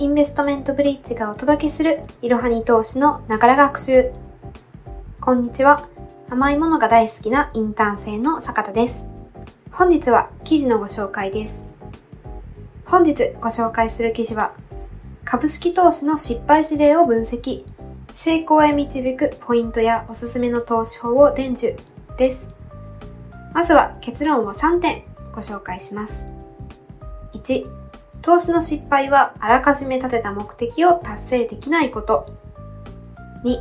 インベストメントブリッジがお届けするいろはに投資のながら学習。こんにちは。甘いものが大好きなインターン生の坂田です。本日は記事のご紹介です。本日ご紹介する記事は、株式投資の失敗事例を分析、成功へ導くポイントやおすすめの投資法を伝授です。まずは結論を3点ご紹介します。1、投資の失敗はあらかじめ立てた目的を達成できないこと。2、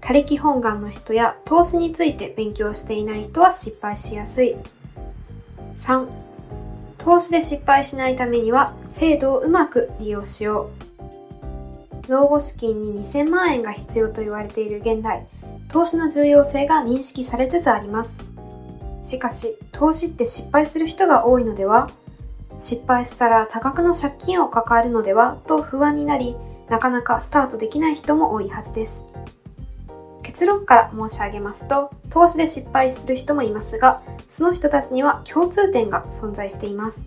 他力本願の人や投資について勉強していない人は失敗しやすい。3、投資で失敗しないためには制度をうまく利用しよう。老後資金に2000万円が必要と言われている現代、投資の重要性が認識されつつあります。しかし、投資って失敗する人が多いのでは？失敗したら多額の借金を抱えるのではと不安になり、なかなかスタートできない人も多いはずです。結論から申し上げますと、投資で失敗する人もいますが、その人たちには共通点が存在しています。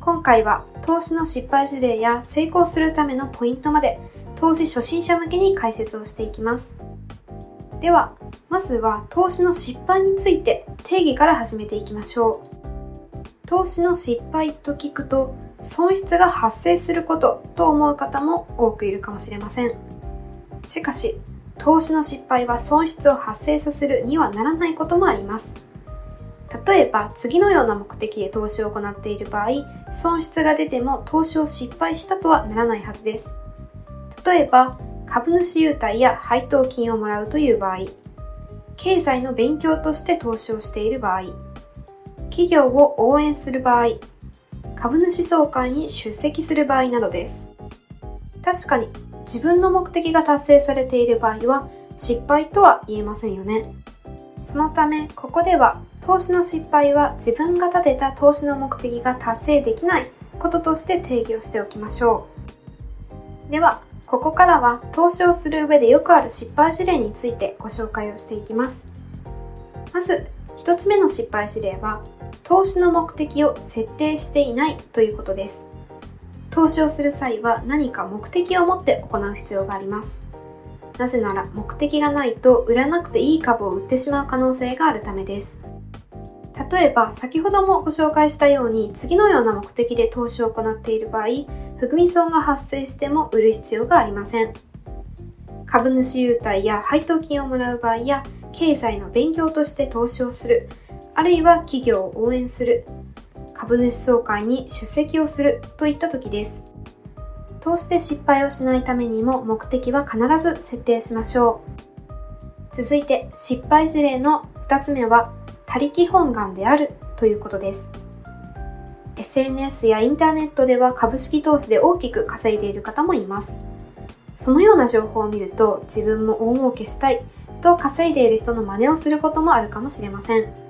今回は投資の失敗事例や成功するためのポイントまで投資初心者向けに解説をしていきます。では、まずは投資の失敗について定義から始めていきましょう。投資の失敗と聞くと損失が発生することと思う方も多くいるかもしれません。しかし、投資の失敗は損失を発生させるにはならないこともあります。例えば次のような目的で投資を行っている場合、損失が出ても投資を失敗したとはならないはずです。例えば、株主優待や配当金をもらうという場合、経済の勉強として投資をしている場合、企業を応援する場合、株主総会に出席する場合などです。確かに自分の目的が達成されている場合は失敗とは言えませんよね。そのため、ここでは投資の失敗は自分が立てた投資の目的が達成できないこととして定義をしておきましょう。では、ここからは投資をする上でよくある失敗事例についてご紹介をしていきます。まず、一つ目の失敗事例は、投資の目的を設定していないということです。投資をする際は何か目的を持って行う必要があります。なぜなら目的がないと売らなくていい株を売ってしまう可能性があるためです。例えば先ほどもご紹介したように次のような目的で投資を行っている場合、含み損が発生しても売る必要がありません。株主優待や配当金をもらう場合や経済の勉強として投資をする、あるいは企業を応援する、株主総会に出席をするといった時です。投資で失敗をしないためにも目的は必ず設定しましょう。続いて失敗事例の2つ目は、他力本願であるということです。SNS やインターネットでは株式投資で大きく稼いでいる方もいます。そのような情報を見ると自分も大儲けしたいと稼いでいる人の真似をすることもあるかもしれません。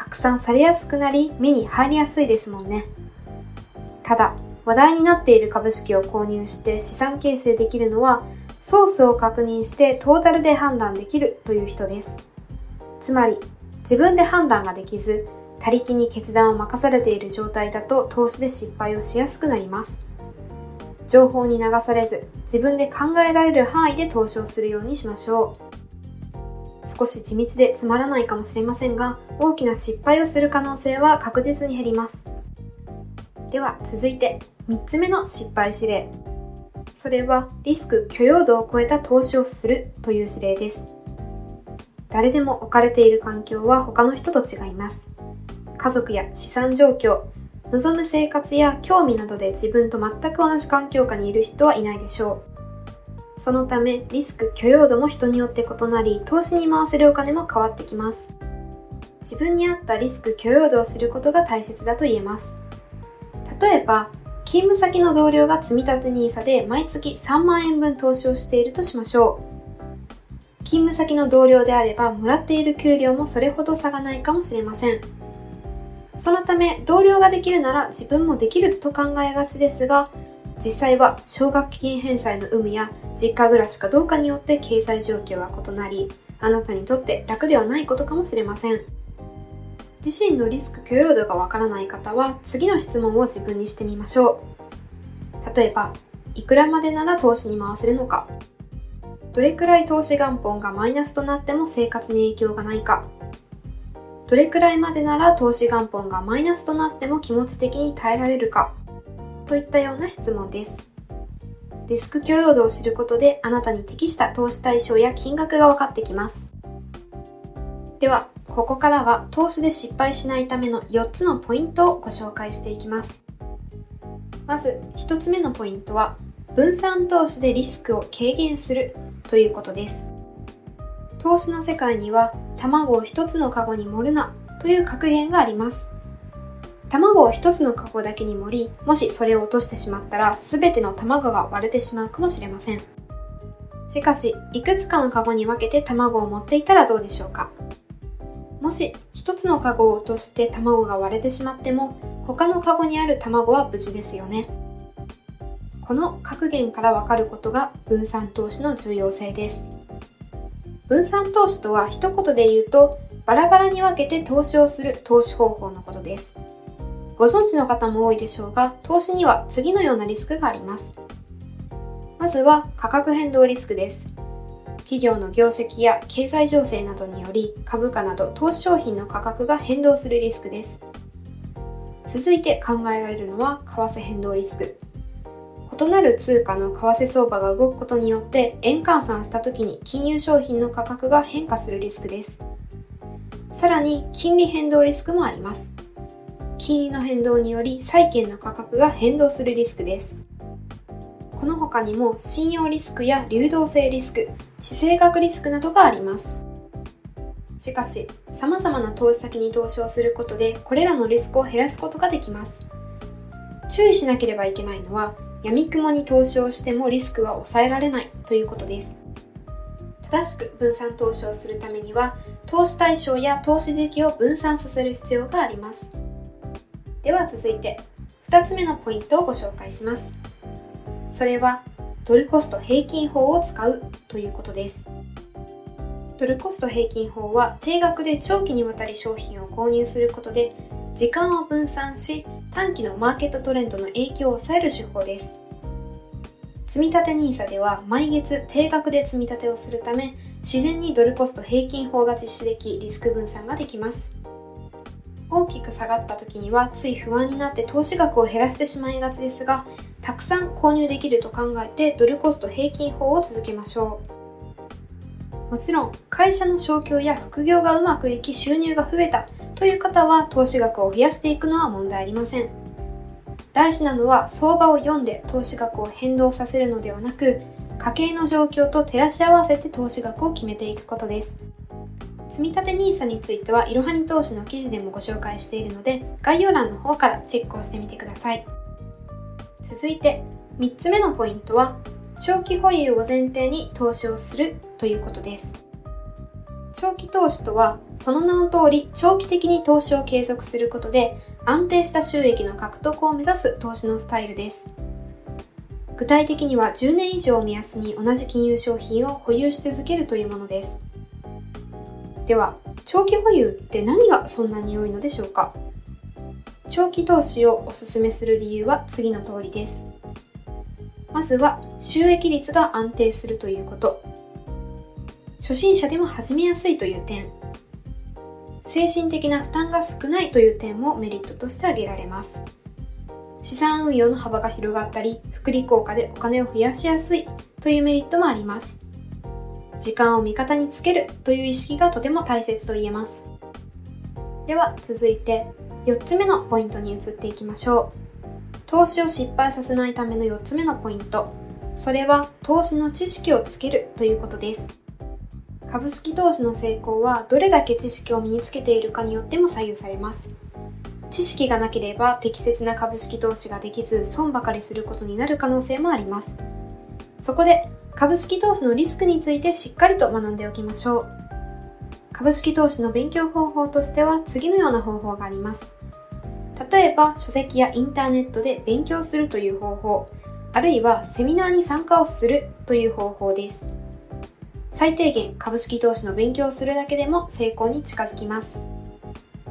拡散されやすくなり目に入りやすいですもんね。ただ、話題になっている株式を購入して資産形成できるのは、ソースを確認してトータルで判断できるという人です。つまり、自分で判断ができず、他力に決断を任されている状態だと投資で失敗をしやすくなります。情報に流されず、自分で考えられる範囲で投資をするようにしましょう。少し地道でつまらないかもしれませんが、大きな失敗をする可能性は確実に減ります。では続いて3つ目の失敗指令。それはリスク許容度を超えた投資をするという指令です。誰でも置かれている環境は他の人と違います。家族や資産状況、望む生活や興味などで自分と全く同じ環境下にいる人はいないでしょう。そのためリスク許容度も人によって異なり投資に回せるお金も変わってきます。自分に合ったリスク許容度を知ることが大切だと言えます。例えば勤務先の同僚が積立 NISA で毎月3万円分投資をしているとしましょう。勤務先の同僚であればもらっている給料もそれほど差がないかもしれません。そのため同僚ができるなら自分もできると考えがちですが実際は奨学金返済の有無や実家暮らしかどうかによって経済状況は異なり、あなたにとって楽ではないことかもしれません。自身のリスク許容度がわからない方は次の質問を自分にしてみましょう。例えば、いくらまでなら投資に回せるのか、どれくらい投資元本がマイナスとなっても生活に影響がないか、どれくらいまでなら投資元本がマイナスとなっても気持ち的に耐えられるか、といったような質問です。リスク許容度を知ることであなたに適した投資対象や金額が分かってきます。では、ここからは投資で失敗しないための4つのポイントをご紹介していきます。まず1つ目のポイントは分散投資でリスクを軽減するということです。投資の世界には卵を1つのカゴに盛るなという格言があります。卵を1つのカゴだけに盛り、もしそれを落としてしまったら全ての卵が割れてしまうかもしれません。しかし、いくつかのカゴに分けて卵を持っていたらどうでしょうか？もし1つのカゴを落として卵が割れてしまっても、他のカゴにある卵は無事ですよね。この格言からわかることが分散投資の重要性です。分散投資とは一言で言うと、バラバラに分けて投資をする投資方法のことです。ご存知の方も多いでしょうが、投資には次のようなリスクがあります。まずは価格変動リスクです。企業の業績や経済情勢などにより株価など投資商品の価格が変動するリスクです。続いて考えられるのは為替変動リスク。異なる通貨の為替相場が動くことによって円換算した時に金融商品の価格が変化するリスクです。さらに金利変動リスクもあります。金利の変動により債券の価格が変動するリスクです。この他にも信用リスクや流動性リスク、地政学リスクなどがあります。しかし、様々な投資先に投資をすることでこれらのリスクを減らすことができます。注意しなければいけないのは、闇雲に投資をしてもリスクは抑えられないということです。正しく分散投資をするためには、投資対象や投資時期を分散させる必要があります。では続いて2つ目のポイントをご紹介します。それはドルコスト平均法を使うということです。ドルコスト平均法は定額で長期にわたり商品を購入することで時間を分散し短期のマーケットトレンドの影響を抑える手法です。積立 NISA では毎月定額で積立をするため自然にドルコスト平均法が実施できリスク分散ができます。大きく下がった時にはつい不安になって投資額を減らしてしまいがちですがたくさん購入できると考えてドルコスト平均法を続けましょう。もちろん会社の昇給や副業がうまくいき収入が増えたという方は投資額を増やしていくのは問題ありません。大事なのは相場を読んで投資額を変動させるのではなく家計の状況と照らし合わせて投資額を決めていくことです。積立 NISA についてはいろはに投資の記事でもご紹介しているので概要欄の方からチェックをしてみてください。続いて3つ目のポイントは長期保有を前提に投資をするということです。長期投資とはその名の通り長期的に投資を継続することで安定した収益の獲得を目指す投資のスタイルです。具体的には10年以上を目安に同じ金融商品を保有し続けるというものです。では、長期保有って何がそんなに良いのでしょうか？長期投資をお勧めする理由は次の通りです。まずは収益率が安定するということ。初心者でも始めやすいという点。精神的な負担が少ないという点もメリットとして挙げられます。資産運用の幅が広がったり、福利効果でお金を増やしやすいというメリットもあります。時間を味方につけるという意識がとても大切と言えます。では続いて4つ目のポイントに移っていきましょう。投資を失敗させないための4つ目のポイント。それは投資の知識をつけるということです。株式投資の成功はどれだけ知識を身につけているかによっても左右されます。知識がなければ適切な株式投資ができず損ばかりすることになる可能性もあります。そこで株式投資のリスクについてしっかりと学んでおきましょう。株式投資の勉強方法としては次のような方法があります。例えば書籍やインターネットで勉強するという方法、あるいはセミナーに参加をするという方法です。最低限株式投資の勉強をするだけでも成功に近づきます。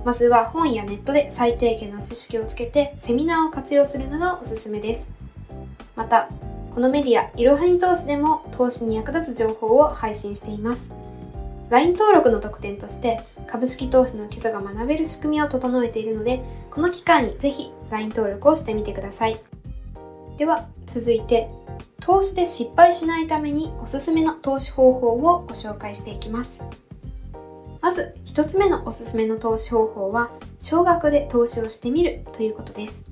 まずは本やネットで最低限の知識をつけてセミナーを活用するのがおすすめです。また、このメディア、いろはに投資でも投資に役立つ情報を配信しています。LINE 登録の特典として株式投資の基礎が学べる仕組みを整えているので、この機会にぜひ LINE 登録をしてみてください。では、続いて、投資で失敗しないためにおすすめの投資方法をご紹介していきます。まず、一つ目のおすすめの投資方法は、少額で投資をしてみるということです。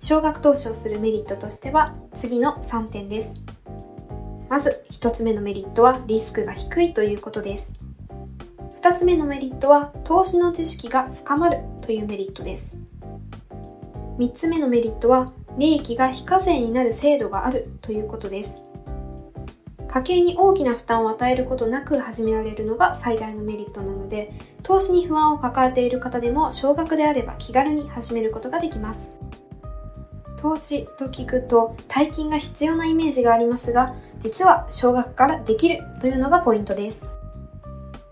少額投資をするメリットとしては、次の3点です。まず、一つ目のメリットは、リスクが低いということです。二つ目のメリットは、投資の知識が深まるというメリットです。三つ目のメリットは、利益が非課税になる制度があるということです。家計に大きな負担を与えることなく始められるのが最大のメリットなので、投資に不安を抱えている方でも少額であれば気軽に始めることができます。投資と聞くと大金が必要なイメージがありますが、実は少額からできるというのがポイントです。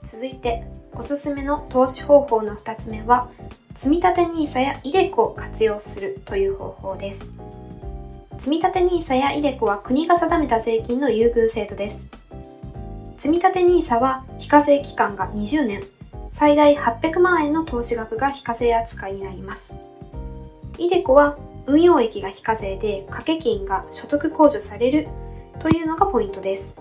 続いて、おすすめの投資方法の2つ目は、積立 NISA や iDeCo を活用するという方法です。積立 NISA や iDeCo は国が定めた税金の優遇制度です。積立 NISA は非課税期間が20年、最大800万円の投資額が非課税扱いになります。iDeCo は運用益が非課税で掛け金が所得控除されるというのがポイントです。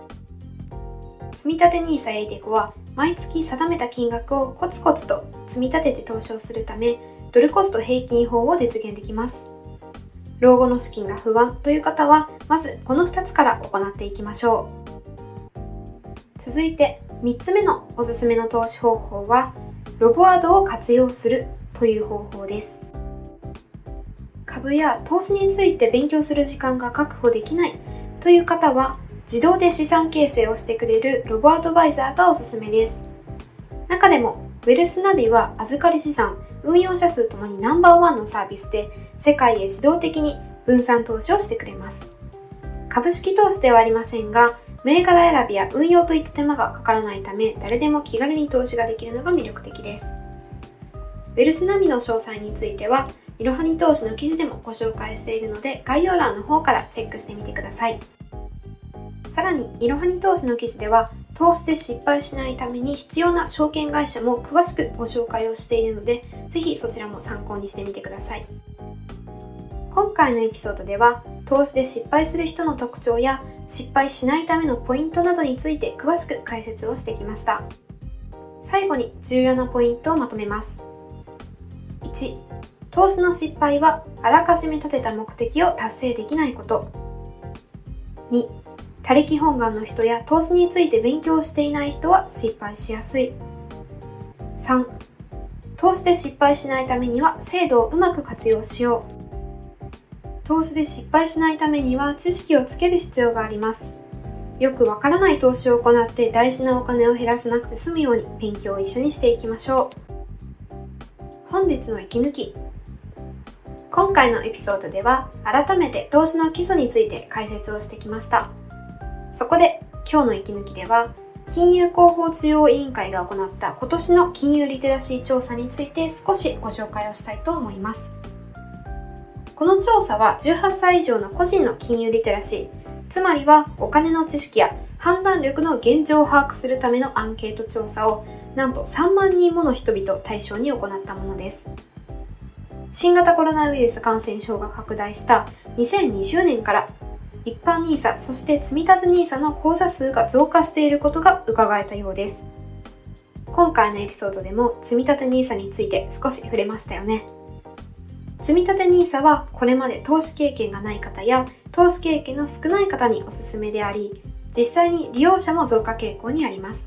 積立 NISA や iDeCo は毎月定めた金額をコツコツと積み立てて投資をするため、ドルコスト平均法を実現できます。老後の資金が不安という方は、まずこの2つから行っていきましょう。続いて、3つ目のおすすめの投資方法は、ロボワードを活用するという方法です。株や投資について勉強する時間が確保できないという方は、自動で資産形成をしてくれるロボアドバイザーがおすすめです。中でも、ウェルスナビは預かり資産、運用者数ともにナンバーワンのサービスで、世界へ自動的に分散投資をしてくれます。株式投資ではありませんが、銘柄選びや運用といった手間がかからないため、誰でも気軽に投資ができるのが魅力的です。ウェルスナビの詳細については、いろはに投資の記事でもご紹介しているので、概要欄の方からチェックしてみてください。さらに、いろはに投資の記事では、投資で失敗しないために必要な証券会社も詳しくご紹介をしているので、ぜひそちらも参考にしてみてください。今回のエピソードでは、投資で失敗する人の特徴や失敗しないためのポイントなどについて詳しく解説をしてきました。最後に重要なポイントをまとめます。1、投資の失敗はあらかじめ立てた目的を達成できないこと。2、他力本願の人や投資について勉強していない人は失敗しやすい。3. 投資で失敗しないためには制度をうまく活用しよう。投資で失敗しないためには知識をつける必要があります。よくわからない投資を行って大事なお金を減らさなくて済むように勉強を一緒にしていきましょう。本日の息抜き。今回のエピソードでは改めて投資の基礎について解説をしてきました。そこで今日の息抜きでは金融広報中央委員会が行った今年の金融リテラシー調査について少しご紹介をしたいと思います。この調査は18歳以上の個人の金融リテラシー、つまりはお金の知識や判断力の現状を把握するためのアンケート調査をなんと3万人もの人々を対象に行ったものです。新型コロナウイルス感染症が拡大した2020年から一般 NISA そして積立 NISA の口座数が増加していることが伺えたようです。今回のエピソードでも積立 NISA について少し触れましたよね。積立 NISA はこれまで投資経験がない方や投資経験の少ない方におすすめであり、実際に利用者も増加傾向にあります。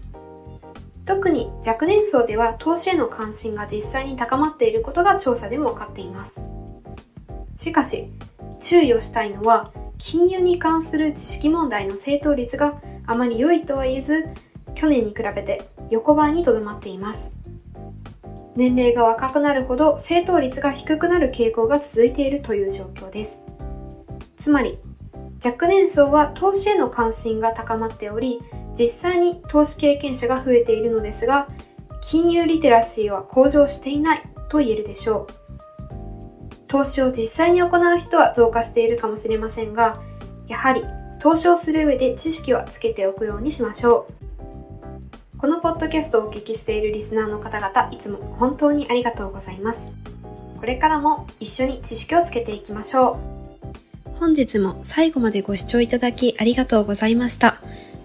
特に若年層では投資への関心が実際に高まっていることが調査でも分かっています。しかし、注意をしたいのは金融に関する知識問題の正答率があまり良いとは言えず、去年に比べて横ばいにとどまっています。年齢が若くなるほど正答率が低くなる傾向が続いているという状況です。つまり、若年層は投資への関心が高まっており、実際に投資経験者が増えているのですが、金融リテラシーは向上していないと言えるでしょう。投資を実際に行う人は増加しているかもしれませんが、やはり投資をする上で知識はつけておくようにしましょう。このポッドキャストをお聞きしているリスナーの方々、いつも本当にありがとうございます。これからも一緒に知識をつけていきましょう。本日も最後までご視聴いただきありがとうございました。